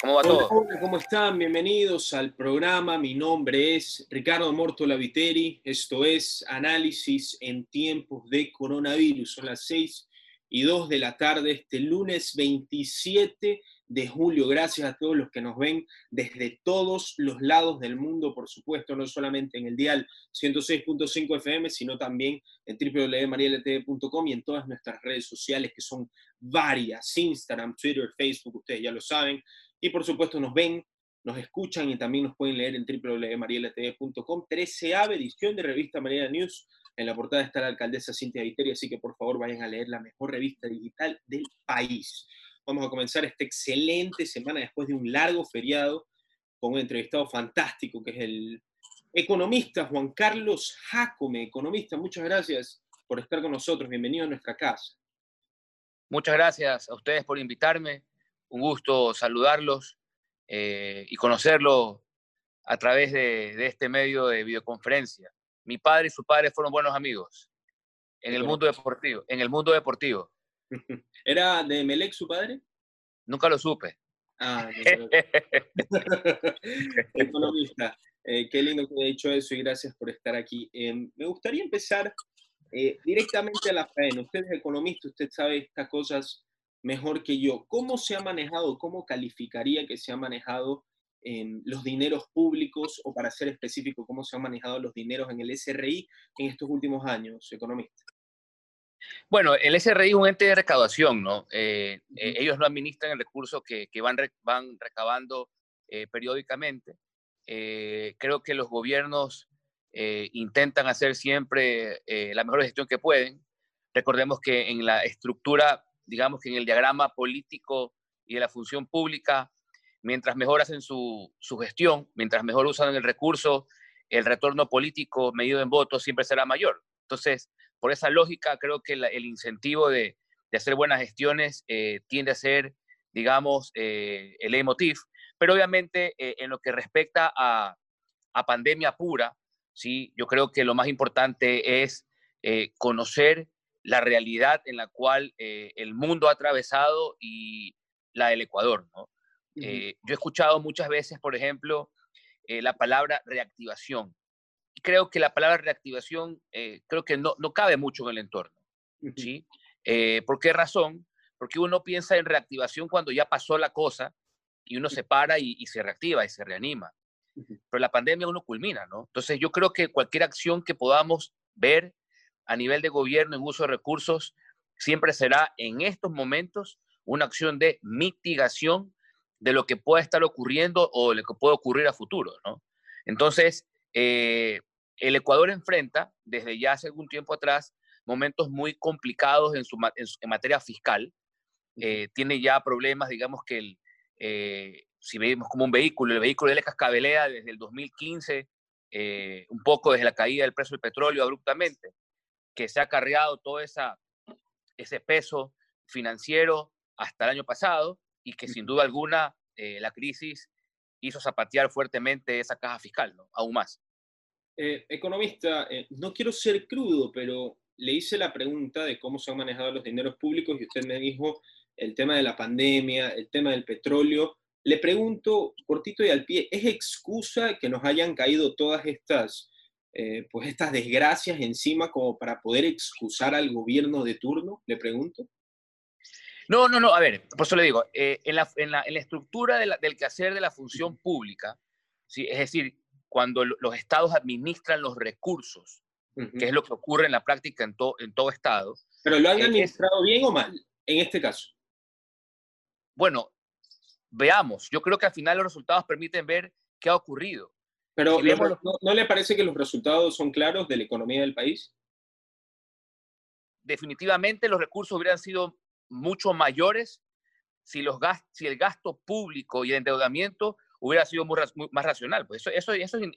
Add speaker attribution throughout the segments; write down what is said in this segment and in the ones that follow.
Speaker 1: ¿Cómo va todo?
Speaker 2: Hola, ¿cómo están? Bienvenidos al programa. Mi nombre es Ricardo Mortola Viteri. Esto es Análisis en tiempos de coronavirus. Son las 6 y 2 de la tarde, este lunes 27 de julio. Gracias a todos los que nos ven desde todos los lados del mundo, por supuesto, no solamente en el dial 106.5 FM, sino también en www.marieltv.com y en todas nuestras redes sociales, que son varias, Instagram, Twitter, Facebook, ustedes ya lo saben. Y por supuesto nos ven, nos escuchan y también nos pueden leer en www.marielatv.com. 13 edición de revista Mariela News. En la portada está la alcaldesa Cintia Viteri, así que por favor vayan a leer la mejor revista digital del país. Vamos a comenzar esta excelente semana después de un largo feriado con un entrevistado fantástico que es el economista Juan Carlos Jacome. Economista, muchas gracias por estar con nosotros. Bienvenido a nuestra casa.
Speaker 1: Muchas gracias a ustedes por invitarme un gusto saludarlos eh, y conocerlos a través de, este medio de videoconferencia. Mi padre y su padre fueron buenos amigos en el mundo deportivo. En el mundo deportivo.
Speaker 2: ¿Era de Melec su padre?
Speaker 1: Nunca lo supe.
Speaker 2: Ah, Economista, eh, qué lindo que haya dicho eso y gracias por estar aquí. Em, me gustaría empezar eh, directamente a la faena. Usted es economista, usted sabe estas cosas mejor que yo. ¿Cómo se ha manejado, cómo calificaría que se ha manejado en los dineros públicos o para ser específico, cómo se han manejado los dineros en el SRI en estos últimos años, economista?
Speaker 1: Bueno, el SRI es un ente de recaudación, ¿no? Eh, eh, ellos no administran el recurso que, van, van recabando eh, periódicamente. creo que los gobiernos intentan hacer siempre la mejor gestión que pueden. Recordemos que en la estructura digamos que en el diagrama político y de la función pública, mientras mejor hacen su, gestión, mientras mejor usan el recurso, el retorno político medido en votos siempre será mayor. Entonces, por esa lógica, creo que el incentivo de, hacer buenas gestiones eh, tiende a ser, digamos, eh, el emotiv. Pero obviamente, eh, en lo que respecta a, a, pandemia pura, ¿sí? yo creo que lo más importante es conocer la realidad en la cual eh, el mundo ha atravesado y la del Ecuador. Eh, yo he escuchado muchas veces, por ejemplo, eh, la palabra reactivación. Creo que la palabra reactivación creo que no, no, cabe mucho en el entorno. ¿sí? ¿Por qué razón? Porque uno piensa en reactivación cuando ya pasó la cosa y uno se para y, y se reactiva y se reanima. Pero la pandemia uno culmina, ¿no? Entonces yo creo que cualquier acción que podamos ver a nivel de gobierno en uso de recursos siempre será en estos momentos una acción de mitigación de lo que pueda estar ocurriendo o lo que puede ocurrir a futuro, ¿no? Entonces, eh, el Ecuador enfrenta desde ya hace algún tiempo atrás momentos muy complicados en, su, en, materia fiscal. Eh, tiene ya problemas, digamos que el, eh, si vemos como un vehículo, el vehículo de la cascabelea desde el 2015, un poco desde la caída del precio del petróleo abruptamente que se ha cargado todo esa, ese peso financiero hasta el año pasado y que sin duda alguna eh, la crisis hizo zapatear fuertemente esa caja fiscal, ¿no? aún más.
Speaker 2: Eh, economista, eh, no quiero ser crudo, pero le hice la pregunta de cómo se han manejado los dineros públicos y usted me dijo el tema de la pandemia, el tema del petróleo. Le pregunto, cortito y al pie, ¿es excusa que nos hayan caído todas estas eh, pues estas desgracias encima como para poder excusar al gobierno de turno, le pregunto?
Speaker 1: No, no, no, a ver, por eso le digo, eh, en, la, en, la, en, la, estructura de la, del quehacer de la función pública, ¿sí? es decir, cuando los estados administran los recursos, que es lo que ocurre en la práctica en, en todo estado.
Speaker 2: ¿Pero lo han administrado bien o mal en este caso?
Speaker 1: Bueno, veamos, yo creo que al final los resultados permiten ver qué ha ocurrido.
Speaker 2: Pero ¿no, le parece que los resultados son claros de la economía del país?
Speaker 1: Definitivamente los recursos hubieran sido mucho mayores si, los si el gasto público y el endeudamiento hubiera sido más racional. Pues eso, eso, eso es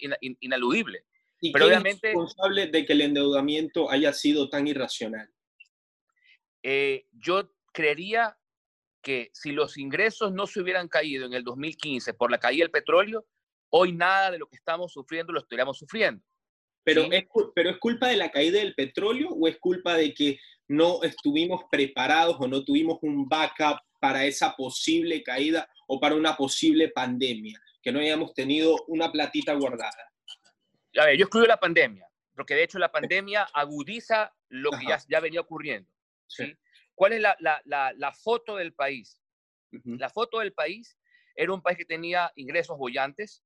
Speaker 1: inaludible.
Speaker 2: ¿Y Pero obviamente, es responsable de que el endeudamiento haya sido tan irracional?
Speaker 1: Eh, yo creería que si los ingresos no se hubieran caído en el 2015 por la caída del petróleo, Hoy nada de lo que estamos sufriendo lo estaríamos sufriendo.
Speaker 2: Pero, es, pero ¿es culpa de la caída del petróleo o es culpa de que no estuvimos preparados o no tuvimos un backup para esa posible caída o para una posible pandemia, que no hayamos tenido una platita guardada.
Speaker 1: A ver, yo excluyo la pandemia, porque de hecho la pandemia agudiza lo que ya, ya, venía ocurriendo. ¿sí? ¿Cuál es la, la, la, foto del país? La foto del país era un país que tenía ingresos bollantes,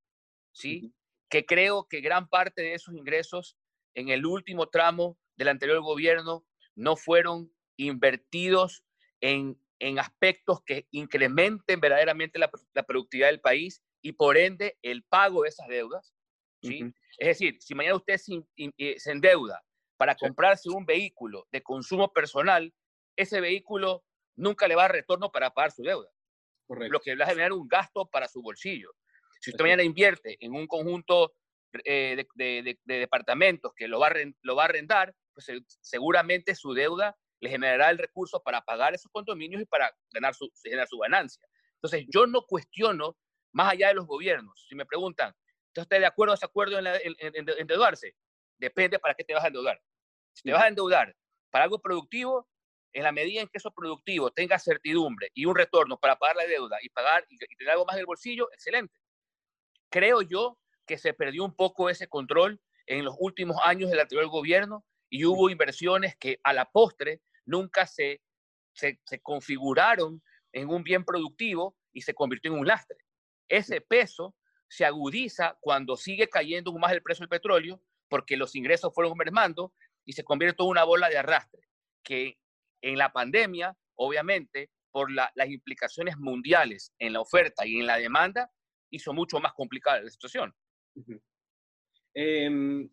Speaker 1: ¿sí? que creo que gran parte de esos ingresos en el último tramo del anterior gobierno no fueron invertidos en, en aspectos que incrementen verdaderamente la, la, productividad del país y por ende el pago de esas deudas. ¿sí? Es decir, si mañana usted se, eh, se endeuda para comprarse un vehículo de consumo personal, ese vehículo nunca le va a retorno para pagar su deuda. Correcto. Lo que va a generar un gasto para su bolsillo. Si usted mañana invierte en un conjunto eh, de, departamentos que lo va, a, lo va a arrendar, pues seguramente su deuda le generará el recurso para pagar esos condominios y para ganar su, generar su ganancia. Entonces, yo no cuestiono, más allá de los gobiernos, si me preguntan, ¿usted de acuerdo o desacuerdo en, en, en, endeudarse? Depende para qué te vas a endeudar. Si te vas a endeudar para algo productivo, en la medida en que eso productivo tenga certidumbre y un retorno para pagar la deuda y pagar y, y tener algo más en el bolsillo, excelente. Creo yo que se perdió un poco ese control en los últimos años del anterior gobierno y hubo inversiones que a la postre nunca se, se, configuraron en un bien productivo y se convirtió en un lastre. Ese peso se agudiza cuando sigue cayendo más el precio del petróleo porque los ingresos fueron mermando y se convierte en una bola de arrastre que en la pandemia, obviamente, por las implicaciones mundiales en la oferta y en la demanda, hizo mucho más complicada la situación.
Speaker 2: Em,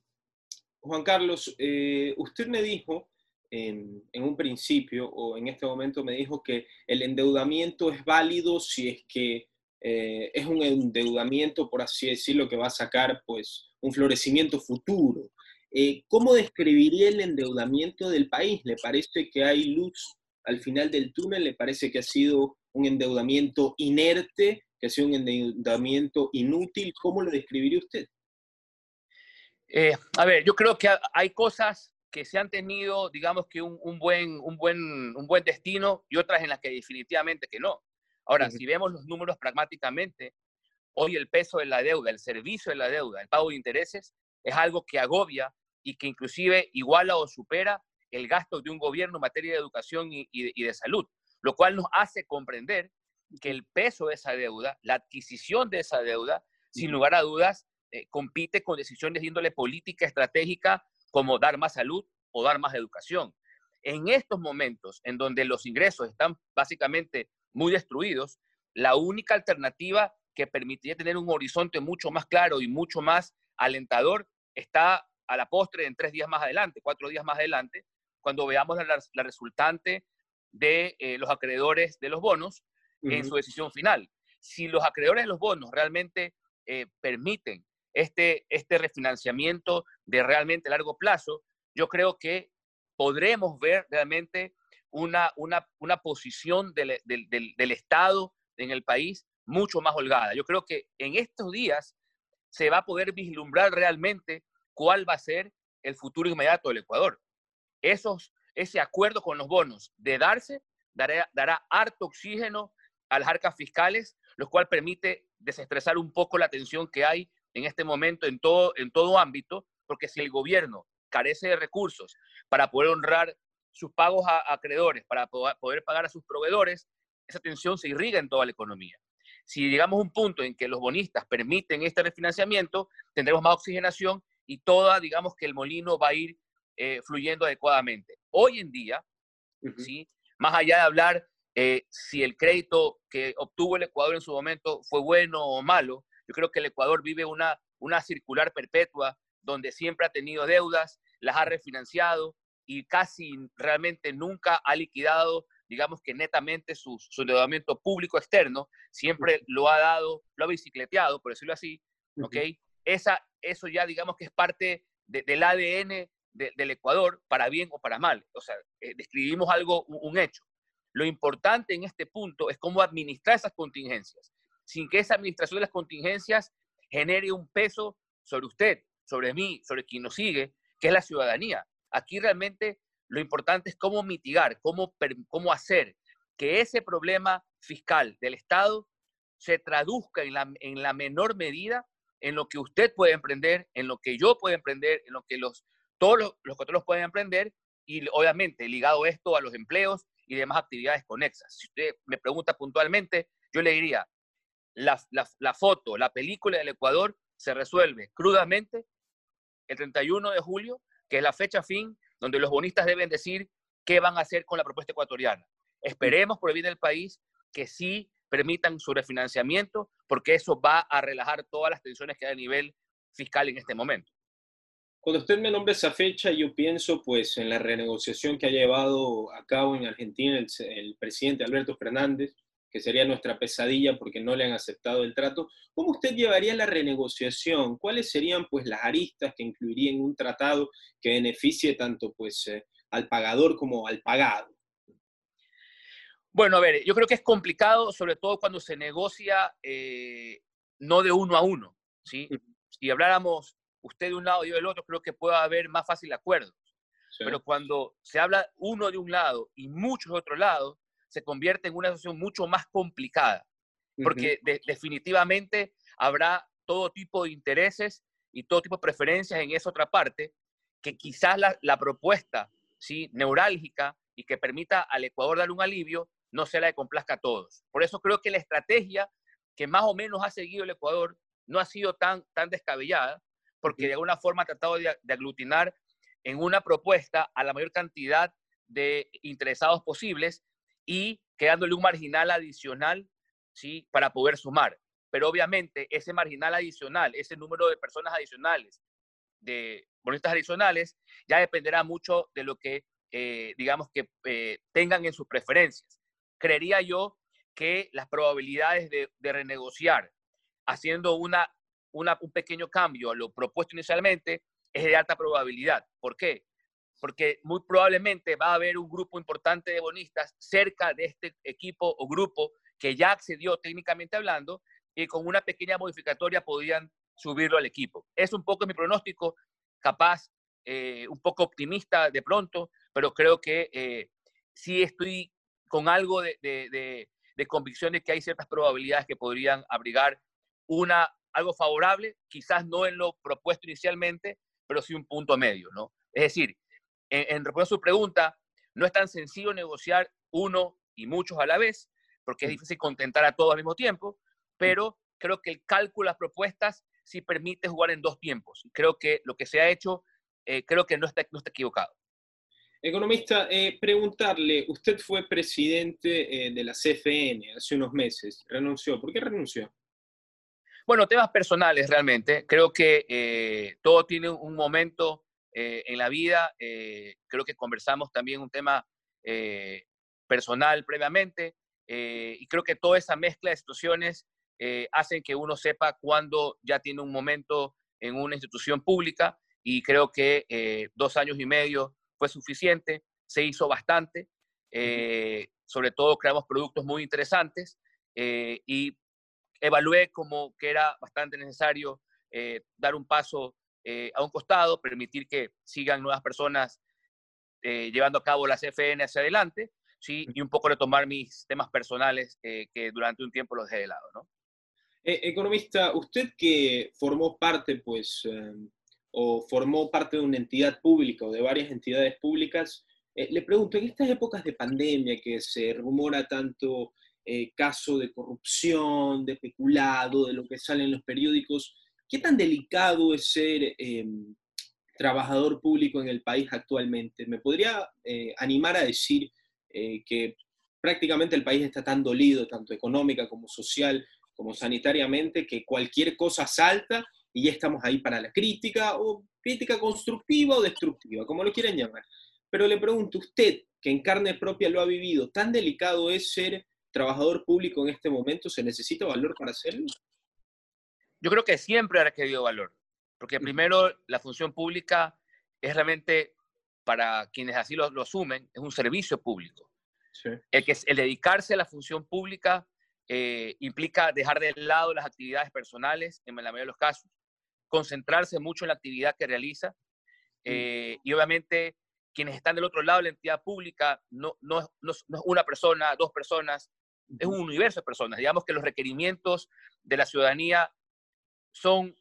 Speaker 2: Juan Carlos, eh, usted me dijo en, un principio o en este momento me dijo que el endeudamiento es válido si es que eh, es un endeudamiento, por así decirlo, que va a sacar pues un florecimiento futuro. Eh, ¿Cómo describiría el endeudamiento del país? ¿Le parece que hay luz al final del túnel? ¿Le parece que ha sido un endeudamiento inerte que ha sido un endeudamiento inútil. ¿Cómo lo describiría usted?
Speaker 1: Eh, a ver, yo creo que hay cosas que se han tenido, digamos que un, buen, un, buen, un buen destino y otras en las que definitivamente que no. Ahora, si vemos los números pragmáticamente, hoy el peso de la deuda, el servicio de la deuda, el pago de intereses, es algo que agobia y que inclusive iguala o supera el gasto de un gobierno en materia de educación y, y de salud, lo cual nos hace comprender que el peso de esa deuda, la adquisición de esa deuda, sin lugar a dudas, eh, compite con decisiones de índole política, estratégica, como dar más salud o dar más educación. En estos momentos, en donde los ingresos están básicamente muy destruidos, la única alternativa que permitiría tener un horizonte mucho más claro y mucho más alentador está a la postre en tres días más adelante, cuatro días más adelante, cuando veamos la, resultante de eh, los acreedores de los bonos en su decisión final. Si los acreedores de los bonos realmente eh, permiten este, este refinanciamiento de realmente largo plazo, yo creo que podremos ver realmente una, una, una posición del, del, del, Estado en el país mucho más holgada. Yo creo que en estos días se va a poder vislumbrar realmente cuál va a ser el futuro inmediato del Ecuador. Esos, ese acuerdo con los bonos de darse dará, dará harto oxígeno a las arcas fiscales, lo cual permite desestresar un poco la tensión que hay en este momento en todo, en todo ámbito, porque si el gobierno carece de recursos para poder honrar sus pagos a, acreedores, para poder pagar a sus proveedores, esa tensión se irriga en toda la economía. Si llegamos a un punto en que los bonistas permiten este refinanciamiento, tendremos más oxigenación y toda, digamos que el molino va a ir eh, fluyendo adecuadamente. Hoy en día, ¿sí? más allá de hablar eh, si el crédito que obtuvo el Ecuador en su momento fue bueno o malo. Yo creo que el Ecuador vive una, una circular perpetua donde siempre ha tenido deudas, las ha refinanciado y casi realmente nunca ha liquidado, digamos que netamente su, su endeudamiento público externo, siempre lo ha dado, lo ha bicicleteado, por decirlo así, ¿ok? Esa, eso ya digamos que es parte del ADN del Ecuador, para bien o para mal. O sea, eh, describimos algo, un hecho. Lo importante en este punto es cómo administrar esas contingencias, sin que esa administración de las contingencias genere un peso sobre usted, sobre mí, sobre quien nos sigue, que es la ciudadanía. Aquí realmente lo importante es cómo mitigar, cómo, cómo hacer que ese problema fiscal del Estado se traduzca en la, en la menor medida en lo que usted puede emprender, en lo que yo puedo emprender, en lo que los, todos los, los pueden emprender y obviamente ligado esto a los empleos y demás actividades conexas. Si usted me pregunta puntualmente, yo le diría, la, la, foto, la película del Ecuador se resuelve crudamente el 31 de julio, que es la fecha fin donde los bonistas deben decir qué van a hacer con la propuesta ecuatoriana. Esperemos por el bien del país que sí permitan su refinanciamiento, porque eso va a relajar todas las tensiones que hay a nivel fiscal en este momento.
Speaker 2: Cuando usted me nombra esa fecha, yo pienso pues en la renegociación que ha llevado a cabo en Argentina el, el presidente Alberto Fernández, que sería nuestra pesadilla porque no le han aceptado el trato. ¿Cómo usted llevaría la renegociación? ¿Cuáles serían pues las aristas que incluirían un tratado que beneficie tanto pues eh, al pagador como al pagado?
Speaker 1: Bueno, a ver, yo creo que es complicado, sobre todo cuando se negocia eh, no de uno a uno, ¿sí? Si habláramos usted de un lado y yo del otro, creo que puede haber más fácil acuerdo. Sí. Pero cuando se habla uno de un lado y muchos de otro lado, se convierte en una situación mucho más complicada, porque uh -huh. de, definitivamente habrá todo tipo de intereses y todo tipo de preferencias en esa otra parte, que quizás la, la propuesta ¿sí? neurálgica y que permita al Ecuador dar un alivio no sea la que complazca a todos. Por eso creo que la estrategia que más o menos ha seguido el Ecuador no ha sido tan, tan descabellada, porque de alguna forma ha tratado de, de aglutinar en una propuesta a la mayor cantidad de interesados posibles y quedándole un marginal adicional ¿sí? para poder sumar. Pero obviamente ese marginal adicional, ese número de personas adicionales, de bonistas adicionales, ya dependerá mucho de lo que, eh, digamos, que eh, tengan en sus preferencias. Creería yo que las probabilidades de, de renegociar haciendo una, un pequeño cambio a lo propuesto inicialmente es de alta probabilidad. ¿Por qué? porque muy probablemente va a haber un grupo importante de bonistas cerca de este equipo o grupo que ya accedió técnicamente hablando y con una pequeña modificatoria podrían subirlo al equipo. Es un poco mi pronóstico, capaz eh, un poco optimista de pronto, pero creo que eh, sí estoy con algo de, de, de, convicción de que hay ciertas probabilidades que podrían abrigar una, algo favorable, quizás no en lo propuesto inicialmente, pero sí un punto medio, ¿no? Es decir, en, en respuesta a su pregunta, no es tan sencillo negociar uno y muchos a la vez, porque es difícil contentar a todos al mismo tiempo, pero creo que el cálculo de las propuestas sí permite jugar en dos tiempos. Creo que lo que se ha hecho, eh, creo que no está, no está equivocado.
Speaker 2: Economista, eh, preguntarle, usted fue presidente eh, de la CFN hace unos meses, renunció. ¿Por qué renunció?
Speaker 1: Bueno, temas personales realmente. Creo que eh, todo tiene un momento eh, en la vida. Eh, creo que conversamos también un tema personal previamente y creo que toda esa mezcla de situaciones hacen que uno sepa cuándo ya tiene un momento en una institución pública y creo que dos años y medio fue suficiente, se hizo bastante, sobre todo creamos productos muy interesantes y evalué como que era bastante necesario dar un paso eh, a un costado, permitir que sigan nuevas personas eh, llevando a cabo la CFN hacia adelante, ¿sí? y un poco retomar mis temas personales eh, que durante un tiempo los dejé de lado. ¿no?
Speaker 2: Eh, economista, usted que formó parte, pues, o formó parte de una entidad pública o de varias entidades públicas, le pregunto, en estas épocas de pandemia que se rumora tanto caso de corrupción, de peculado, de lo que sale en los periódicos, ¿Qué tan delicado es ser eh, trabajador público en el país actualmente? ¿Me podría eh, animar a decir eh, que prácticamente el país está tan dolido, tanto económica como social, como sanitariamente, que cualquier cosa salta y ya estamos ahí para la crítica, o crítica constructiva o destructiva, como lo quieran llamar. Pero le pregunto, usted, que en carne propia lo ha vivido, ¿tan delicado es ser trabajador público en este momento? ¿Se necesita valor para hacerlo?
Speaker 1: yo creo que siempre ha requerido valor, porque primero la función pública es realmente, para quienes así lo, lo asumen, es un servicio público. Sí. El, que, el dedicarse a la función pública eh, implica dejar de lado las actividades personales, en la mayoría de los casos, concentrarse mucho en la actividad que realiza eh, y obviamente quienes están del otro lado de la entidad pública no, no, no, es una persona, dos personas, es un universo de personas. Digamos que los requerimientos de la ciudadanía son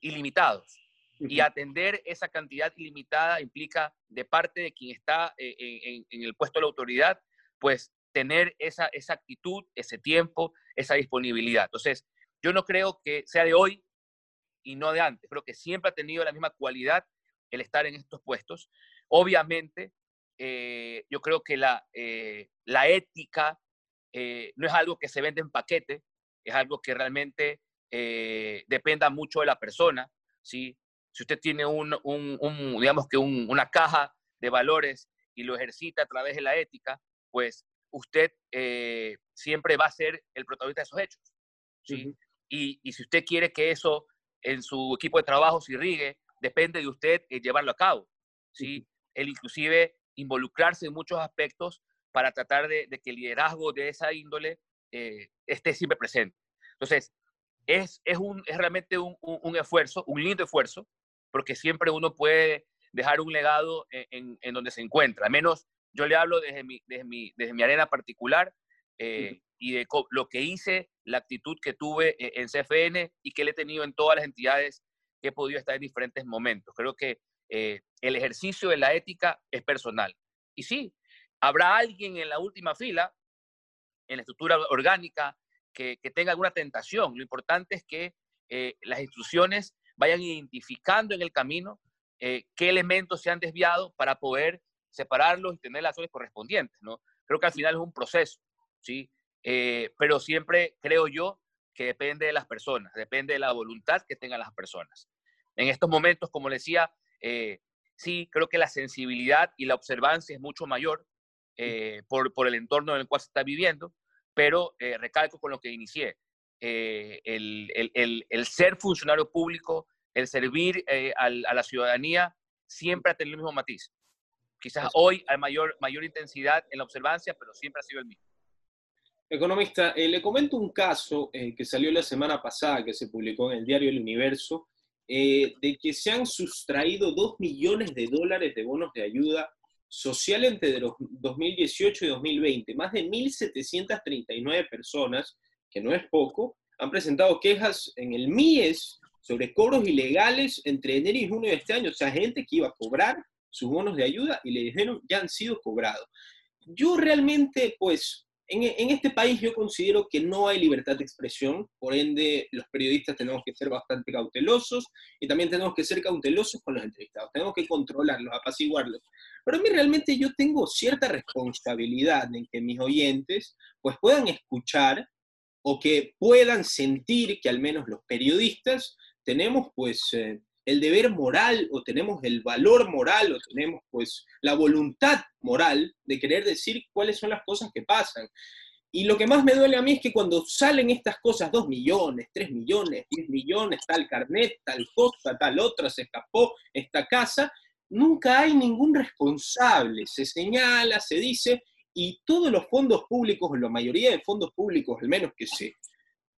Speaker 1: ilimitados. Y atender esa cantidad ilimitada implica, de parte de quien está eh, en, el puesto de la autoridad, pues tener esa, esa actitud, ese tiempo, esa disponibilidad. Entonces, yo no creo que sea de hoy y no de antes. Creo que siempre ha tenido la misma cualidad el estar en estos puestos. Obviamente, eh, yo creo que la, eh, la ética no es algo que se vende en paquete, es algo que realmente dependa mucho de la persona. ¿sí? si usted tiene un, digamos que una caja de valores y lo ejercita a través de la ética, pues usted eh, siempre va a ser el protagonista de esos hechos. ¿sí? y, y, si usted quiere que eso en su equipo de trabajo se irrigue, depende de usted eh, llevarlo a cabo. ¿sí? El inclusive involucrarse en muchos aspectos para tratar de, que el liderazgo de esa índole eh, esté siempre presente. Entonces, es, es, un, es realmente un, un, esfuerzo, un lindo esfuerzo, porque siempre uno puede dejar un legado en, en, donde se encuentra. Al menos yo le hablo desde mi, desde mi, desde mi arena particular eh, y de lo que hice, la actitud que tuve eh, en CFN y que le he tenido en todas las entidades que he podido estar en diferentes momentos. Creo que eh, el ejercicio de la ética es personal. Y sí, habrá alguien en la última fila, en la estructura orgánica, que, tenga alguna tentación. Lo importante es que las instituciones vayan identificando en el camino eh, qué elementos se han desviado para poder separarlos y tener las acciones correspondientes, ¿no? Creo que al final es un proceso, ¿sí? Eh, pero siempre creo yo que depende de las personas, depende de la voluntad que tengan las personas. En estos momentos, como decía, eh, sí, creo que la sensibilidad y la observancia es mucho mayor por, por, el entorno en el cual se está viviendo, pero recalco con lo que inicié. Eh, el, ser funcionario público, el servir eh, a la ciudadanía, siempre ha tenido el mismo matiz. Quizás hoy hay mayor, mayor intensidad en la observancia, pero siempre ha sido el mismo.
Speaker 2: Economista, eh, le comento un caso que salió la semana pasada, que se publicó en el diario El Universo, de que se han sustraído 2 millones de dólares de bonos de ayuda social entre 2018 y 2020. Más de 1.739 personas que no es poco, han presentado quejas en el MIES sobre cobros ilegales entre enero y junio de este año. O sea, gente que iba a cobrar sus bonos de ayuda y le dijeron ya han sido cobrados. Yo realmente, pues, en, en, este país yo considero que no hay libertad de expresión, por ende los periodistas tenemos que ser bastante cautelosos y también tenemos que ser cautelosos con los entrevistados, tenemos que controlarlos, apaciguarlos. Pero a mí realmente yo tengo cierta responsabilidad en que mis oyentes pues puedan escuchar o que puedan sentir que al menos los periodistas tenemos pues eh, el deber moral o tenemos el valor moral o tenemos pues la voluntad moral de querer decir cuáles son las cosas que pasan. Y lo que más me duele a mí es que cuando salen estas cosas, dos millones, tres millones, diez millones, tal carnet, tal cosa, tal otra, se escapó esta casa, nunca hay ningún responsable. Se señala, se dice, y todos los fondos públicos, la mayoría de fondos públicos, al menos que se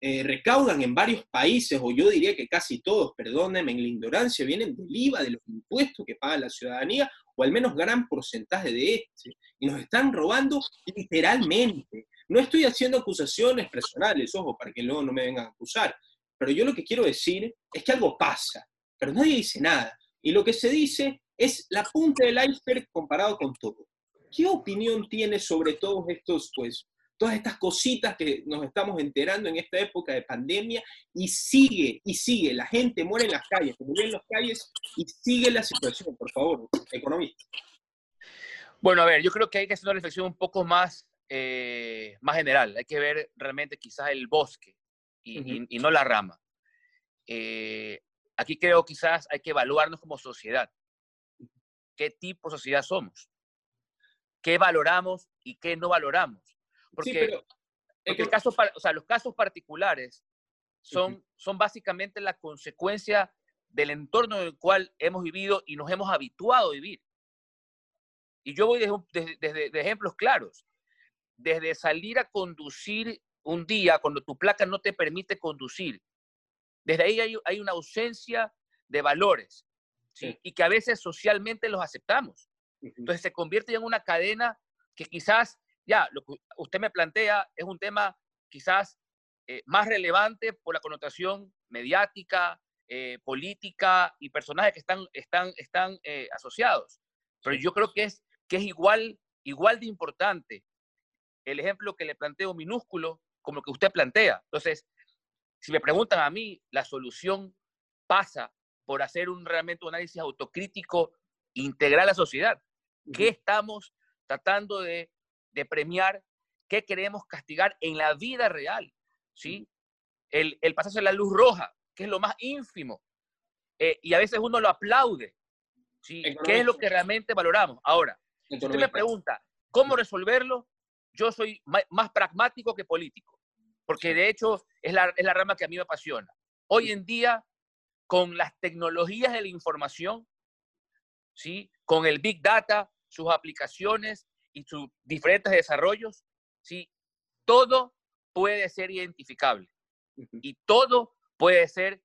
Speaker 2: eh, recaudan en varios países, o yo diría que casi todos, perdónenme en la ignorancia, vienen del IVA, de los impuestos que paga la ciudadanía, o al menos gran porcentaje de este, y nos están robando literalmente. No estoy haciendo acusaciones personales, ojo, para que luego no me vengan a acusar, pero yo lo que quiero decir es que algo pasa, pero nadie dice nada, y lo que se dice es la punta del iceberg comparado con todo. ¿Qué opinión tiene sobre todos estos, pues, todas estas cositas que nos estamos enterando en esta época de pandemia y sigue, y sigue, la gente muere en las calles, se murió en las calles y sigue la situación, por favor, economista.
Speaker 1: Bueno, a ver, yo creo que hay que hacer una reflexión un poco más, eh, más general, hay que ver realmente quizás el bosque y, no la rama. Eh, aquí creo quizás hay que evaluarnos como sociedad. ¿Qué tipo de sociedad somos? qué valoramos y qué no valoramos. Porque, el caso, o sea, los casos particulares son, son básicamente la consecuencia del entorno en el cual hemos vivido y nos hemos habituado a vivir. Y yo voy desde, desde, ejemplos claros. Desde salir a conducir un día cuando tu placa no te permite conducir. Desde ahí hay, hay una ausencia de valores y que a veces socialmente los aceptamos. Entonces se convierte en una cadena que quizás, ya, lo que usted me plantea es un tema quizás eh, más relevante por la connotación mediática, eh, política y personajes que están, están, están eh, asociados. Pero yo creo que es, que es igual, igual de importante el ejemplo que le planteo minúsculo como lo que usted plantea. Entonces, si me preguntan a mí, la solución pasa por hacer un realmente un análisis autocrítico integral a la sociedad. ¿Qué estamos tratando de, premiar? ¿Qué queremos castigar en la vida real? ¿Sí? El, el pasarse la luz roja, que es lo más ínfimo. Eh, y a veces uno lo aplaude. ¿sí? ¿Qué es lo que realmente valoramos? Ahora, si usted me pregunta, ¿cómo resolverlo? Yo soy más pragmático que político, porque de hecho es la, es la rama que a mí me apasiona. Hoy en día, con las tecnologías de la información, ¿sí? con el Big Data, sus aplicaciones y sus diferentes desarrollos, ¿sí? todo puede ser identificable y todo puede ser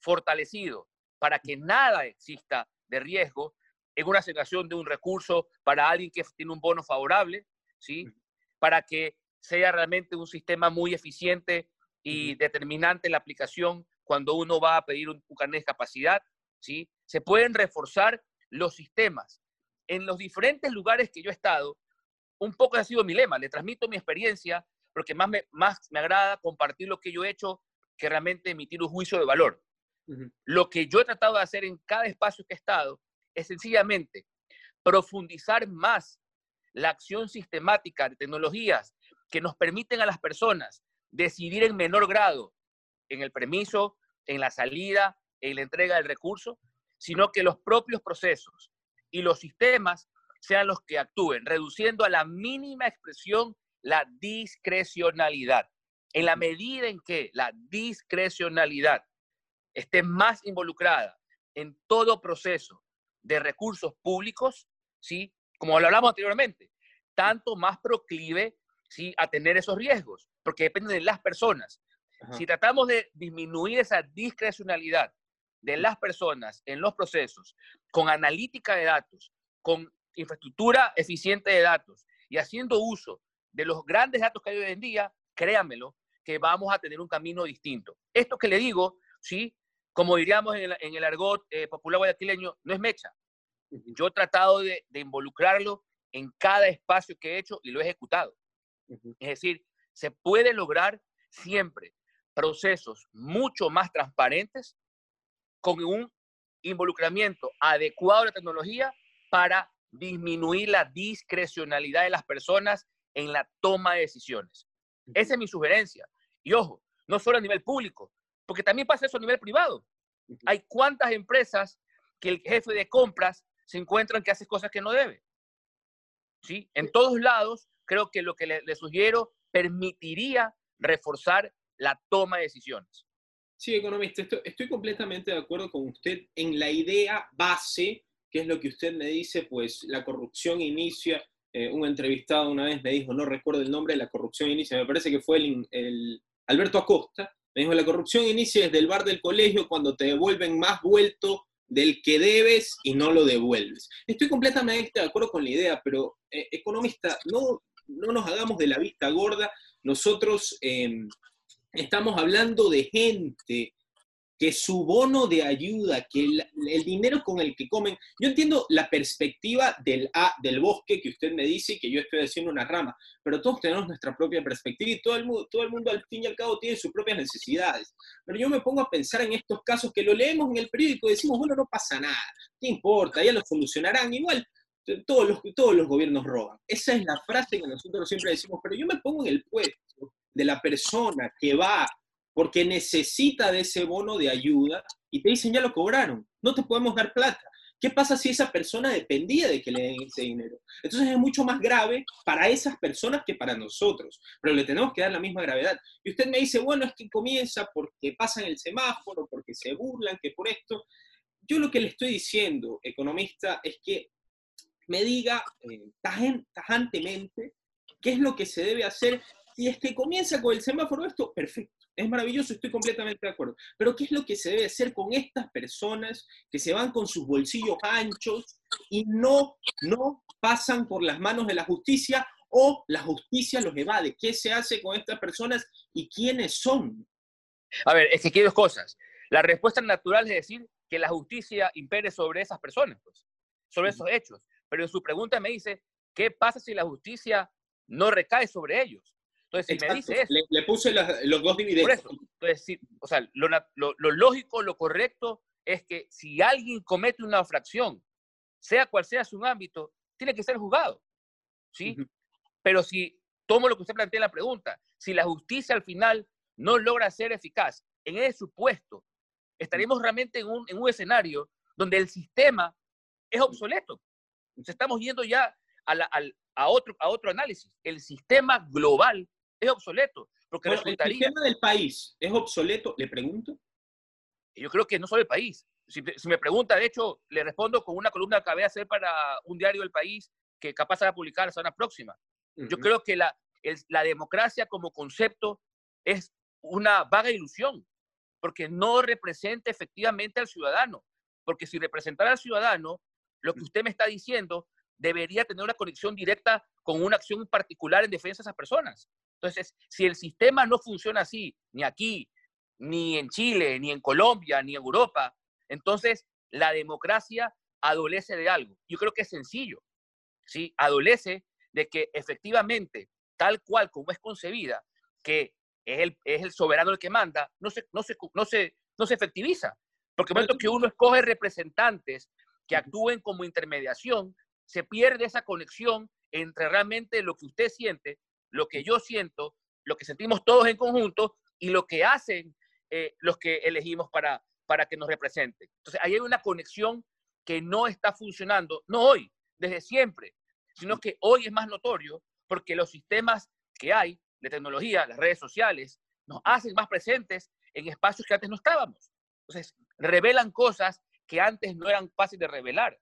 Speaker 1: fortalecido para que nada exista de riesgo en una asignación de un recurso para alguien que tiene un bono favorable, ¿sí? para que sea realmente un sistema muy eficiente y determinante en la aplicación cuando uno va a pedir un, carnet de capacidad, ¿sí? Se pueden reforzar los sistemas. En los diferentes lugares que yo he estado, un poco ha sido mi lema, le transmito mi experiencia, porque más me, más me agrada compartir lo que yo he hecho que realmente emitir un juicio de valor. Lo que yo he tratado de hacer en cada espacio que he estado es sencillamente profundizar más la acción sistemática de tecnologías que nos permiten a las personas decidir en menor grado en el permiso, en la salida, en la entrega del recurso, sino que los propios procesos y los sistemas sean los que actúen, reduciendo a la mínima expresión la discrecionalidad. En la medida en que la discrecionalidad esté más involucrada en todo proceso de recursos públicos, ¿sí? como lo hablamos anteriormente, tanto más proclive ¿sí? a tener esos riesgos, porque depende de las personas. Si tratamos de disminuir esa discrecionalidad de las personas en los procesos, con analítica de datos, con infraestructura eficiente de datos y haciendo uso de los grandes datos que hay hoy en día, créanmelo, que vamos a tener un camino distinto. Esto que le digo, ¿sí? como diríamos en el, argot eh, popular guayaquileño, no es mecha. Yo he tratado de, involucrarlo en cada espacio que he hecho y lo he ejecutado. Es decir, se puede lograr siempre procesos mucho más transparentes con un involucramiento adecuado de la tecnología para disminuir la discrecionalidad de las personas en la toma de decisiones. Esa es mi sugerencia. Y ojo, no solo a nivel público, porque también pasa eso a nivel privado. Hay cuántas empresas que el jefe de compras se encuentran que hace cosas que no debe. ¿Sí? En todos lados, creo que lo que le, sugiero permitiría reforzar la toma de decisiones.
Speaker 2: Sí, economista, estoy, completamente de acuerdo con usted en la idea base, que es lo que usted me dice, pues la corrupción inicia, eh, un entrevistado una vez me dijo, no recuerdo el nombre, la corrupción inicia, me parece que fue el, el Alberto Acosta, me dijo, la corrupción inicia desde el bar del colegio cuando te devuelven más vuelto del que debes y no lo devuelves. Estoy completamente de acuerdo con la idea, pero eh, economista, no, no nos hagamos de la vista gorda. Nosotros em, estamos hablando de gente que su bono de ayuda, que el, dinero con el que comen, yo entiendo la perspectiva del, del bosque que usted me dice y que yo estoy haciendo una rama, pero todos tenemos nuestra propia perspectiva y todo el, mundo, todo el mundo al fin y al cabo tiene sus propias necesidades. Pero yo me pongo a pensar en estos casos que lo leemos en el periódico y decimos, bueno, no pasa nada, ¿qué importa? Ya lo solucionarán igual. Todos los, todos los gobiernos roban. Esa es la frase que nosotros siempre decimos, pero yo me pongo en el puesto de la persona que va porque necesita de ese bono de ayuda y te dicen ya lo cobraron, no te podemos dar plata. ¿Qué pasa si esa persona dependía de que le den ese dinero? Entonces es mucho más grave para esas personas que para nosotros, pero le tenemos que dar la misma gravedad. Y usted me dice, bueno, es que comienza porque pasan el semáforo, porque se burlan, que por esto. Yo lo que le estoy diciendo, economista, es que me diga eh, tajantemente qué es lo que se debe hacer si es que comienza con el semáforo esto, perfecto, es maravilloso, estoy completamente de acuerdo. Pero ¿qué es lo que se debe hacer con estas personas que se van con sus bolsillos anchos y no, no pasan por las manos de la justicia o la justicia los evade? ¿Qué se hace con estas personas y quiénes son?
Speaker 1: A ver, es que aquí hay dos cosas. La respuesta natural es decir que la justicia impere sobre esas personas, pues, sobre esos hechos. Pero en su pregunta me dice, ¿qué pasa si la justicia no recae sobre ellos? Entonces, si me dice eso...
Speaker 2: Le, puse los dos dividendos.
Speaker 1: Por eso, entonces, o sea, lo, lo, lógico, lo correcto es que si alguien comete una infracción, sea cual sea su ámbito, tiene que ser juzgado, ¿sí? Pero si tomo lo que usted plantea en la pregunta, si la justicia al final no logra ser eficaz en ese supuesto, estaremos realmente en un, en un escenario donde el sistema es obsoleto. estamos yendo ya a, a, otro, a otro análisis. El sistema global es obsoleto. Porque
Speaker 2: ¿El sistema del país es obsoleto? Le pregunto.
Speaker 1: Yo creo que no solo el país. Si, me pregunta, de hecho, le respondo con una columna que acabé de hacer para un diario del país que capaz de publicar la semana próxima. Yo creo que la, la democracia como concepto es una vaga ilusión, porque no representa efectivamente al ciudadano. Porque si representara al ciudadano, lo que usted me está diciendo debería tener una conexión directa con una acción particular en defensa de esas personas. Entonces, si el sistema no funciona así, ni aquí, ni en Chile, ni en Colombia, ni en Europa, entonces la democracia adolece de algo. Yo creo que es sencillo, ¿sí? Adolece de que efectivamente, tal cual como es concebida, que es el, es el soberano el que manda, no se, no se, no se, no se efectiviza. Porque el momento que uno escoge representantes que actúen como intermediación, se pierde esa conexión entre realmente lo que usted siente, lo que yo siento, lo que sentimos todos en conjunto y lo que hacen eh, los que elegimos para, para que nos representen. Entonces, ahí hay una conexión que no está funcionando, no hoy, desde siempre, sino que hoy es más notorio porque los sistemas que hay de tecnología, las redes sociales, nos hacen más presentes en espacios que antes no estábamos. Entonces, revelan cosas que antes no eran fáciles de revelar.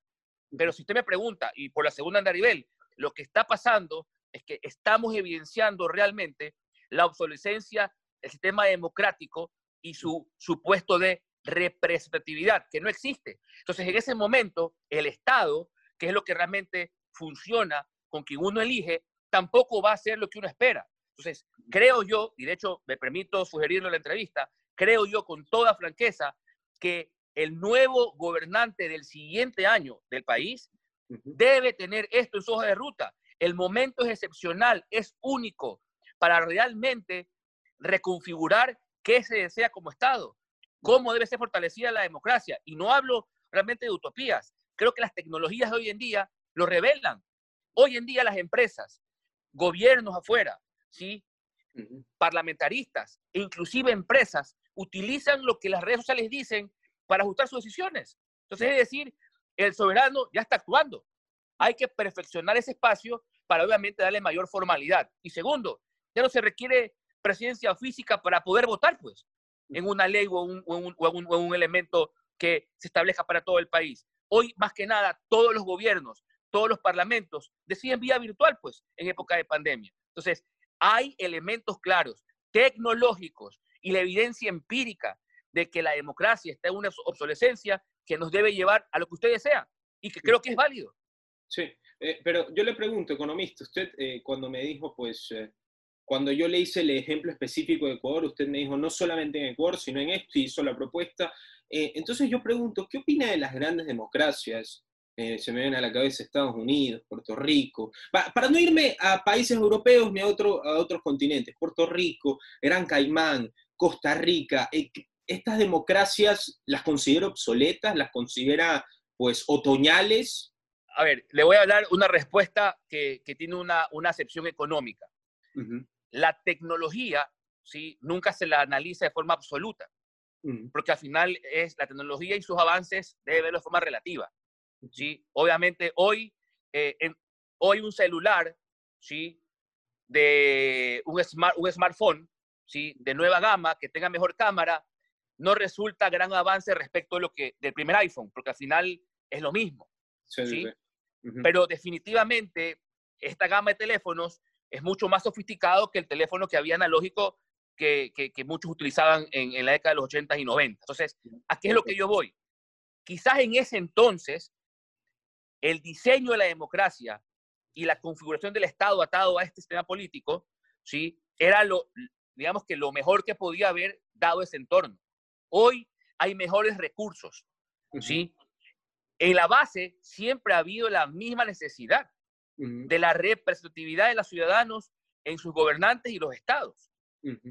Speaker 1: Pero si usted me pregunta, y por la segunda nivel, lo que está pasando es que estamos evidenciando realmente la obsolescencia del sistema democrático y su supuesto de representatividad, que no existe. Entonces, en ese momento, el Estado, que es lo que realmente funciona con quien uno elige, tampoco va a hacer lo que uno espera. Entonces, creo yo, y de hecho me permito sugerirlo en la entrevista, creo yo con toda franqueza que el nuevo gobernante del siguiente año del país debe tener esto en su hoja de ruta. El momento es excepcional, es único para realmente reconfigurar qué se desea como Estado, cómo debe ser fortalecida la democracia. Y no hablo realmente de utopías. Creo que las tecnologías de hoy en día lo revelan. Hoy en día las empresas, gobiernos afuera, ¿sí? parlamentaristas e inclusive empresas utilizan lo que las redes sociales dicen para ajustar sus decisiones. Entonces, es decir, el soberano ya está actuando. Hay que perfeccionar ese espacio para obviamente darle mayor formalidad. Y segundo, ya no se requiere presidencia física para poder votar, pues, en una ley o un, un, elemento que se establezca para todo el país. Hoy, más que nada, todos los gobiernos, todos los parlamentos deciden vía virtual, pues, en época de pandemia. Entonces, hay elementos claros, tecnológicos y la evidencia empírica de que la democracia está en una obsolescencia que nos debe llevar a lo que usted desea y que creo que es válido.
Speaker 2: Sí, eh, pero yo le pregunto, economista, usted eh, cuando me dijo, pues, eh, cuando yo le hice el ejemplo específico de Ecuador, usted me dijo no solamente en Ecuador, sino en esto, y hizo la propuesta. entonces yo pregunto, ¿qué opina de las grandes democracias? se me viene a la cabeza Estados Unidos, Puerto Rico, para no irme a países europeos ni a, otro, a otros continentes, Puerto Rico, Gran Caimán, Costa Rica, estas democracias las considera obsoletas, las considera pues otoñales.
Speaker 1: A ver, le voy a dar una respuesta que, tiene una, una acepción económica. La tecnología, ¿sí? Nunca se la analiza de forma absoluta, porque al final es la tecnología y sus avances debe verlo de forma relativa, ¿sí? Obviamente hoy, eh, hoy un celular, ¿sí? De un, smart, un smartphone, ¿sí? De nueva gama, que tenga mejor cámara, no resulta gran avance respecto de lo que, del primer iPhone, porque al final es lo mismo. Sí, Pero definitivamente esta gama de teléfonos es mucho más sofisticado que el teléfono que había analógico que, que, muchos utilizaban en, en, la década de los 80 y 90. Entonces, ¿a qué es lo que yo voy? Quizás en ese entonces, el diseño de la democracia y la configuración del Estado atado a este sistema político, ¿sí? Era lo, digamos que lo mejor que podía haber dado ese entorno. Hoy hay mejores recursos, ¿sí? En la base siempre ha habido la misma necesidad de la representatividad de los ciudadanos en sus gobernantes y los estados.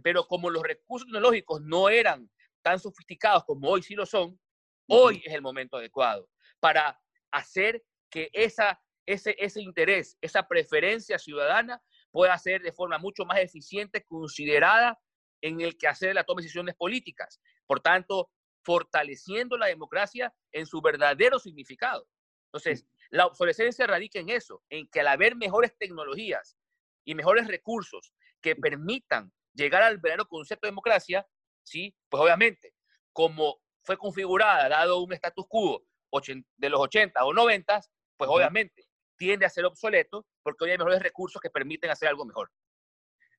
Speaker 1: Pero como los recursos tecnológicos no eran tan sofisticados como hoy sí lo son, hoy es el momento adecuado para hacer que esa, ese, ese interés, esa preferencia ciudadana pueda ser de forma mucho más eficiente, considerada en el que hacer la toma de decisiones políticas. Por tanto, fortaleciendo la democracia en su verdadero significado. Entonces, la obsolescencia radica en eso, en que al haber mejores tecnologías y mejores recursos que permitan llegar al verdadero concepto de democracia, ¿sí? pues obviamente, como fue configurada, dado un status quo de los 80 o 90, pues obviamente tiende a ser obsoleto porque hoy hay mejores recursos que permiten hacer algo mejor.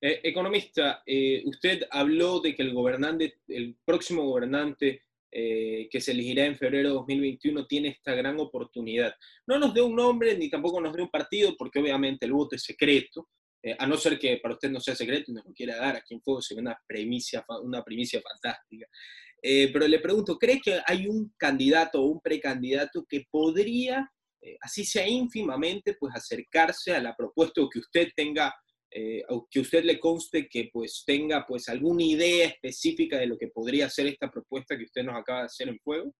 Speaker 2: Eh, economista, eh, usted habló de que el gobernante, el próximo gobernante eh, que se elegirá en febrero de 2021 tiene esta gran oportunidad. No nos dé un nombre ni tampoco nos dé un partido, porque obviamente el voto es secreto, eh, a no ser que para usted no sea secreto y nos lo quiera dar aquí en Fuego, sería una primicia, una primicia fantástica. Eh, pero le pregunto, ¿cree que hay un candidato o un precandidato que podría, así sea ínfimamente, pues acercarse a la propuesta o que usted tenga eh, que usted le conste que pues tenga pues alguna idea específica de lo que podría ser esta propuesta que usted nos acaba de hacer en fuego?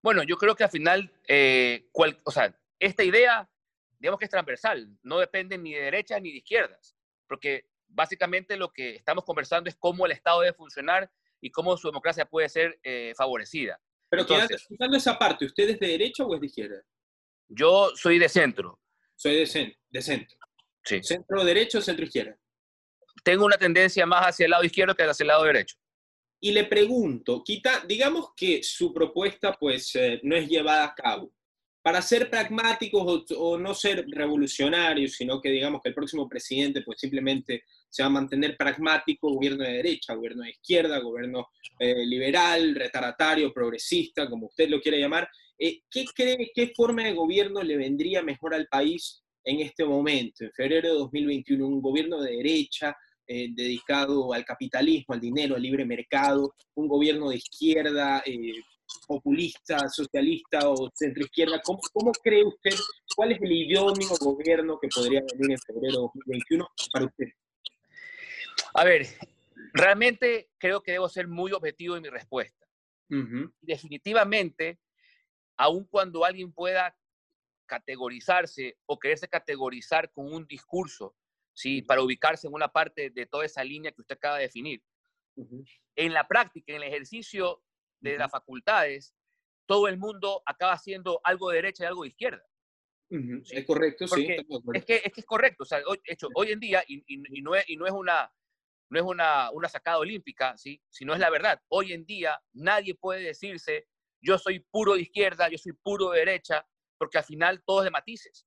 Speaker 1: Bueno, yo creo que al final, eh, o sea, esta idea, digamos que es transversal, no depende ni de derechas ni de izquierdas, porque básicamente lo que estamos conversando es cómo el Estado debe funcionar y cómo su democracia puede ser eh, favorecida.
Speaker 2: Pero Entonces, quedando esa parte, ¿usted es de derecha o es de izquierda?
Speaker 1: Yo soy de centro.
Speaker 2: Soy de, de centro. ¿Centro derecho o centro izquierda?
Speaker 1: Tengo una tendencia más hacia el lado izquierdo que hacia el lado derecho.
Speaker 2: Y le pregunto, quita, digamos que su propuesta pues eh, no es llevada a cabo. Para ser pragmáticos o, no ser revolucionarios, sino que digamos que el próximo presidente pues simplemente se va a mantener pragmático, gobierno de derecha, gobierno de izquierda, gobierno eh, liberal, retardatario, progresista, como usted lo quiera llamar, eh, ¿qué cree, qué forma de gobierno le vendría mejor al país en este momento, en febrero de 2021, un gobierno de derecha eh, dedicado al capitalismo, al dinero, al libre mercado, un gobierno de izquierda, eh, populista, socialista o centroizquierda. ¿Cómo, ¿Cómo cree usted, cuál es el idóneo gobierno que podría venir en febrero de 2021 para usted?
Speaker 1: A ver, realmente creo que debo ser muy objetivo en mi respuesta. Definitivamente, aun cuando alguien pueda categorizarse o quererse categorizar con un discurso, ¿sí? Para ubicarse en una parte de toda esa línea que usted acaba de definir. En la práctica, en el ejercicio de las facultades, todo el mundo acaba haciendo algo de derecha y algo de izquierda.
Speaker 2: Es correcto, sí.
Speaker 1: Es que, es que es correcto. O sea, hoy, hecho, hoy en día, y, y, no es, y no es una, no es una, una sacada olímpica, ¿sí? sino es la verdad. Hoy en día nadie puede decirse, yo soy puro de izquierda, yo soy puro de derecha, porque al final todo es de matices.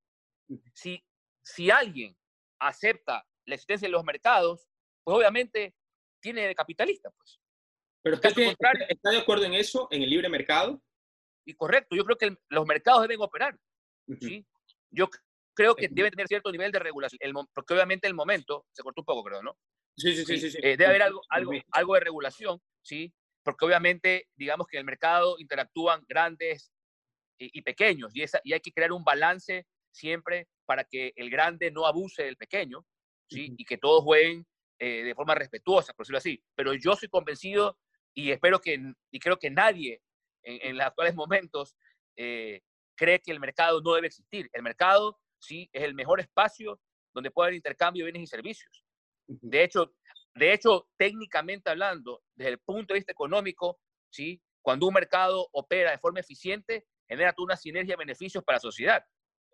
Speaker 1: Si, si alguien acepta la existencia de los mercados, pues obviamente tiene de capitalista, pues.
Speaker 2: Pero usted está de acuerdo en eso, en el libre mercado?
Speaker 1: Y correcto, yo creo que los mercados deben operar. ¿sí? Yo creo que debe tener cierto nivel de regulación, porque obviamente el momento, se cortó un poco, creo, ¿no?
Speaker 2: Sí, sí, sí. sí,
Speaker 1: eh, debe haber algo, algo, algo de regulación, ¿sí? Porque obviamente, digamos que en el mercado interactúan grandes y, pequeños. Y, esa, y hay que crear un balance siempre para que el grande no abuse del pequeño, ¿sí? Y que todos jueguen eh, de forma respetuosa, por decirlo así. Pero yo soy convencido y espero que, y creo que nadie en, los actuales momentos eh, cree que el mercado no debe existir. El mercado, sí, es el mejor espacio donde puede haber intercambio de bienes y servicios. De hecho, de hecho, técnicamente hablando, desde el punto de vista económico, ¿sí? cuando un mercado opera de forma eficiente, genera una sinergia de beneficios para la sociedad.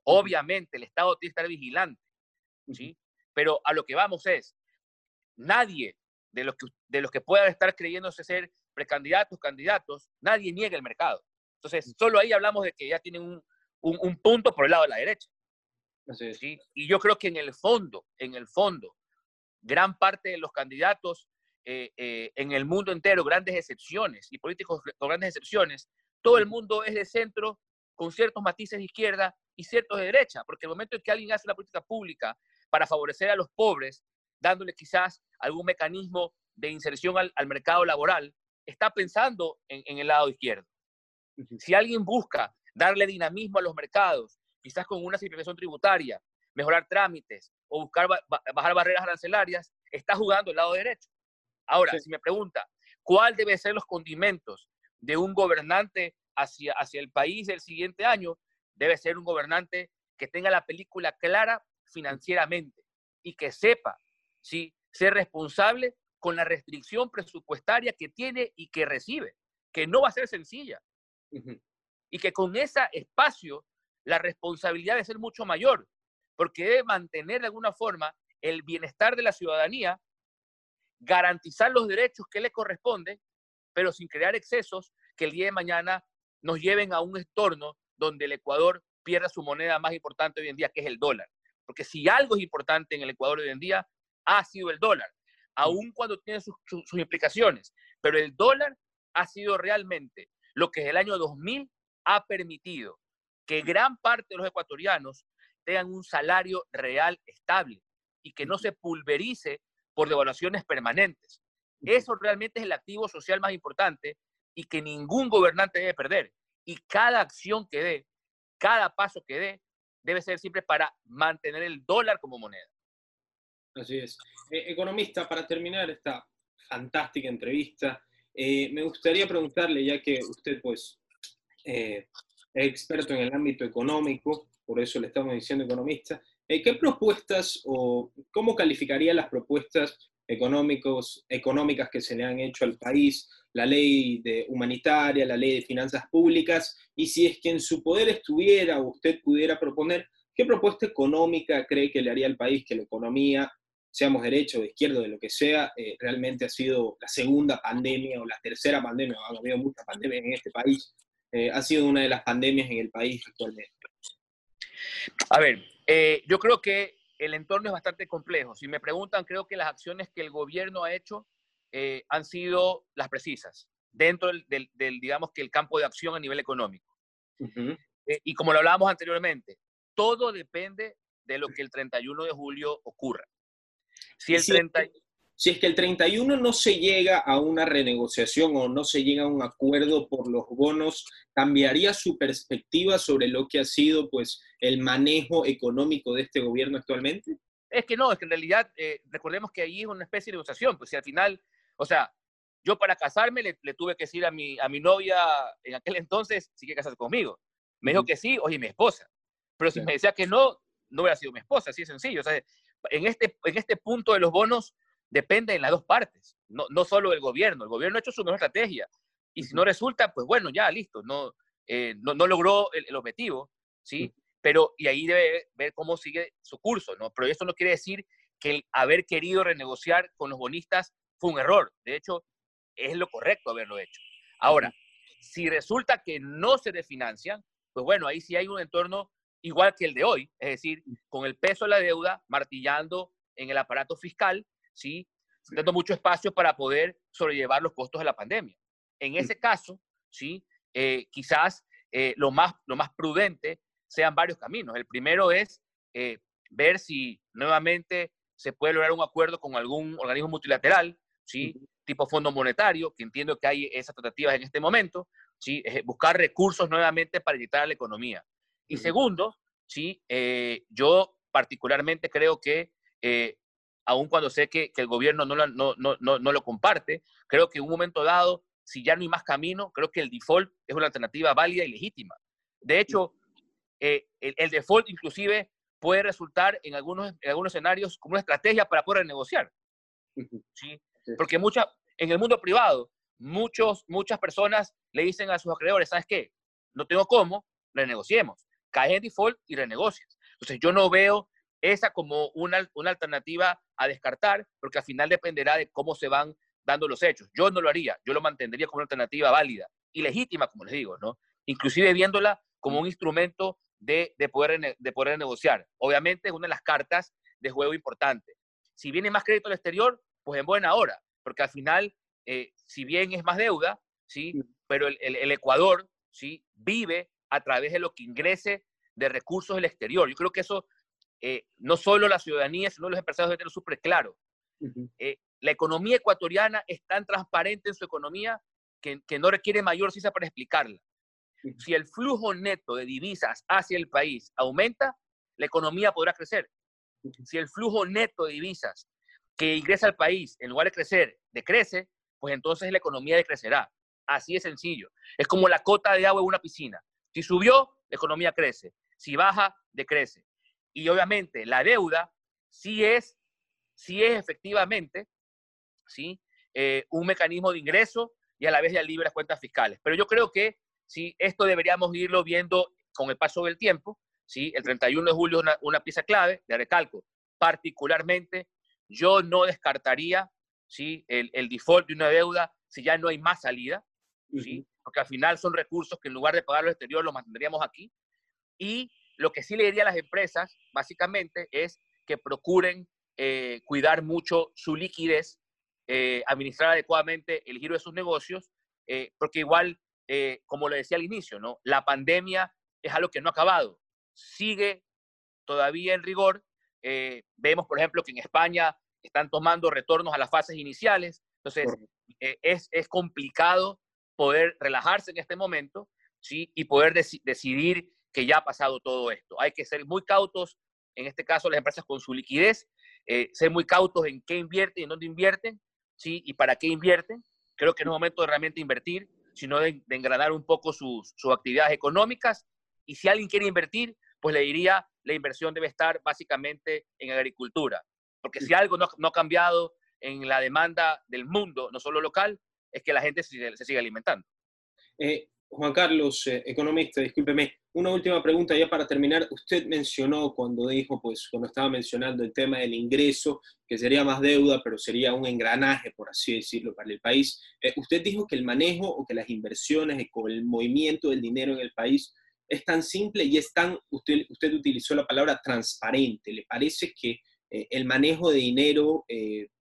Speaker 1: Obviamente, el Estado tiene que estar vigilante, ¿sí? Pero a lo que vamos es, nadie de los que, de los que puedan estar creyéndose ser precandidatos, candidatos, nadie niega el mercado. Entonces, solo ahí hablamos de que ya tienen un, un, punto por el lado de la derecha. Y yo creo que en el fondo, en el fondo, gran parte de los candidatos eh, eh, en el mundo entero, grandes excepciones y políticos con grandes excepciones, todo el mundo es de centro con ciertos matices de izquierda y ciertos de derecha, porque el momento en que alguien hace una política pública para favorecer a los pobres, dándole quizás algún mecanismo de inserción al, mercado laboral, está pensando en, el lado izquierdo. Si alguien busca darle dinamismo a los mercados, quizás con una simplificación tributaria, mejorar trámites o buscar bajar barreras arancelarias, está jugando el lado derecho. Ahora, si me pregunta, ¿cuál deben ser los condimentos de un gobernante hacia, hacia el país del siguiente año? Debe ser un gobernante que tenga la película clara financieramente y que sepa ¿sí? ser responsable con la restricción presupuestaria que tiene y que recibe, que no va a ser sencilla. Y que con ese espacio la responsabilidad debe ser mucho mayor, porque debe mantener de alguna forma el bienestar de la ciudadanía, garantizar los derechos que le corresponden, pero sin crear excesos que el día de mañana nos lleven a un entorno donde el Ecuador pierda su moneda más importante hoy en día, que es el dólar. Porque si algo es importante en el Ecuador hoy en día, ha sido el dólar, aun cuando tiene sus, implicaciones. Pero el dólar ha sido realmente lo que en el año 2000 ha permitido que gran parte de los ecuatorianos tengan un salario real estable y que no se pulverice por devaluaciones permanentes. Eso realmente es el activo social más importante y que ningún gobernante debe perder. Y cada acción que dé, cada paso que dé, debe ser siempre para mantener el dólar como moneda.
Speaker 2: Así es. Eh, economista, para terminar esta fantástica entrevista, eh, me gustaría preguntarle, ya que usted pues eh, es experto en el ámbito económico, por eso le estamos diciendo economista, ¿qué propuestas o cómo calificaría las propuestas económicos, económicas que se le han hecho al país, la ley de humanitaria, la ley de finanzas públicas, y si es que en su poder estuviera o usted pudiera proponer, ¿qué propuesta económica cree que le haría al país que la economía seamos derecho o izquierdo, de lo que sea, eh, realmente ha sido la segunda pandemia o la tercera pandemia, ha habido muchas pandemias en este país, eh, ha sido una de las pandemias en el país actualmente.
Speaker 1: A ver, eh, yo creo que el entorno es bastante complejo. Si me preguntan, creo que las acciones que el gobierno ha hecho han sido las precisas, dentro del, digamos que el campo de acción a nivel económico. y como lo hablábamos anteriormente, todo depende de lo que el 31 de julio ocurra.
Speaker 2: Si, es que el 31 no se llega a una renegociación o no se llega a un acuerdo por los bonos, ¿cambiaría su perspectiva sobre lo que ha sido pues, el manejo económico de este gobierno actualmente?
Speaker 1: Es que no, es que en realidad eh, recordemos que ahí es una especie de negociación, pues si al final, o sea, yo para casarme le, tuve que decir a mi, a mi novia en aquel entonces si quiere casarse conmigo. Me dijo que sí, oye, mi esposa. Pero si me decía que no, no hubiera sido mi esposa, así de sencillo. O sea, en este, en este punto de los bonos depende en las dos partes, no, no solo del gobierno. El gobierno ha hecho su mejor estrategia y si no resulta, pues bueno, ya listo, no, eh, no, no, logró el, objetivo, ¿sí? Pero, y ahí debe ver cómo sigue su curso, ¿no? Pero eso no quiere decir que el haber querido renegociar con los bonistas fue un error. De hecho, es lo correcto haberlo hecho. Ahora, si resulta que no se refinancian, pues bueno, ahí sí hay un entorno igual que el de hoy, es decir, con el peso de la deuda martillando en el aparato fiscal, ¿sí? dando mucho espacio para poder sobrellevar los costos de la pandemia. En ese caso, ¿sí? Eh, quizás eh, lo, más, lo más prudente sean varios caminos. El primero es eh, ver si nuevamente se puede lograr un acuerdo con algún organismo multilateral, ¿sí? tipo Fondo Monetario, que entiendo que hay esas tratativas en este momento, ¿sí? buscar recursos nuevamente para inyectar a la economía. Y segundo, sí, eh, yo particularmente creo que, eh, aun cuando sé que, el gobierno no lo, no, no, no, lo comparte, creo que en un momento dado, si ya no hay más camino, creo que el default es una alternativa válida y legítima. De hecho, eh, el, default inclusive puede resultar en algunos, en algunos escenarios como una estrategia para poder negociar. ¿sí? Porque mucha, en el mundo privado, muchos, muchas personas le dicen a sus acreedores, ¿sabes qué? No tengo cómo, renegociemos caes en default y renegocias. Entonces yo no veo esa como una, una alternativa a descartar, porque al final dependerá de cómo se van dando los hechos. Yo no lo haría, yo lo mantendría como una alternativa válida y legítima, como les digo, ¿no? Inclusive viéndola como un instrumento de, poder, de poder negociar. Obviamente es una de las cartas de juego importante. Si viene más crédito al exterior, pues en buena hora, porque al final, eh, si bien es más deuda, ¿sí? pero el, el, Ecuador ¿sí? vive a través de lo que ingrese de recursos del exterior. Yo creo que eso eh, no solo la ciudadanía, sino los empresarios deben tener súper claro. Eh, la economía ecuatoriana es tan transparente en su economía que, que no requiere mayor ciencia para explicarla. Si el flujo neto de divisas hacia el país aumenta, la economía podrá crecer. Si el flujo neto de divisas que ingresa al país, en lugar de crecer, decrece, pues entonces la economía decrecerá. Así de sencillo. Es como la cota de agua en una piscina. Si subió, la economía crece. Si baja, decrece. Y obviamente la deuda sí es, sí es efectivamente ¿sí? Eh, un mecanismo de ingreso y a la vez de libres cuentas fiscales. Pero yo creo que ¿sí? esto deberíamos irlo viendo con el paso del tiempo. ¿sí? El 31 de julio es una, una pieza clave, de recalco. Particularmente, yo no descartaría ¿sí? el, el default de una deuda si ya no hay más salida. ¿sí? Porque al final son recursos que en lugar de pagar al exterior los mantendríamos aquí. Y lo que sí le diría a las empresas, básicamente, es que procuren eh, cuidar mucho su liquidez, eh, administrar adecuadamente el giro de sus negocios, eh, porque igual, como le decía al inicio, ¿no? la pandemia es algo que no ha acabado, sigue todavía en rigor. vemos, por ejemplo, que en España están tomando retornos a las fases iniciales, entonces es, es complicado poder relajarse en este momento ¿sí? y poder decidir que ya ha pasado todo esto. Hay que ser muy cautos, en este caso las empresas con su liquidez, eh, ser muy cautos en qué invierten y en dónde invierten, ¿sí? y para qué invierten. Creo que no es momento de realmente invertir, sino de, engranar un poco sus, actividades económicas. Y si alguien quiere invertir, pues le diría, la inversión debe estar básicamente en agricultura. Porque si algo no, no ha cambiado en la demanda del mundo, no solo local, es que la gente se, se sigue alimentando.
Speaker 2: Eh, Juan Carlos, eh, economista, discúlpeme, una última pregunta ya para terminar. Usted mencionó cuando dijo, pues cuando estaba mencionando el tema del ingreso, que sería más deuda, pero sería un engranaje, por así decirlo, para el país. Eh, usted dijo que el manejo o que las inversiones o el movimiento del dinero en el país es tan simple y es tan, usted, usted utilizó la palabra transparente. ¿Le parece que el manejo de dinero,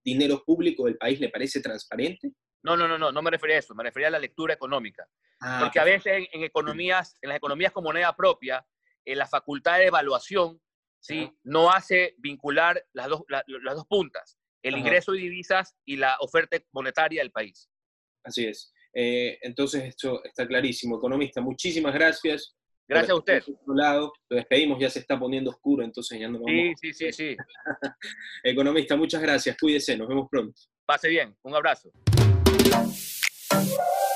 Speaker 2: dinero público del país, le parece transparente?
Speaker 1: No, no, no, no, no me refería a eso, me refería a la lectura económica. Ah, Porque a veces en, economías, en las economías con moneda propia, en la facultad de evaluación, ¿sí? no hace vincular las dos, las dos puntas, el ingreso de divisas y la oferta monetaria del país.
Speaker 2: Así es. Eh, entonces, esto está clarísimo. Economista, muchísimas gracias.
Speaker 1: Gracias a usted.
Speaker 2: Lado. Lo despedimos, ya se está poniendo oscuro, entonces ya no vamos.
Speaker 1: Sí, sí, sí, sí.
Speaker 2: Economista, muchas gracias. Cuídese, nos vemos pronto.
Speaker 1: Pase bien. Un abrazo.
Speaker 3: Thank you.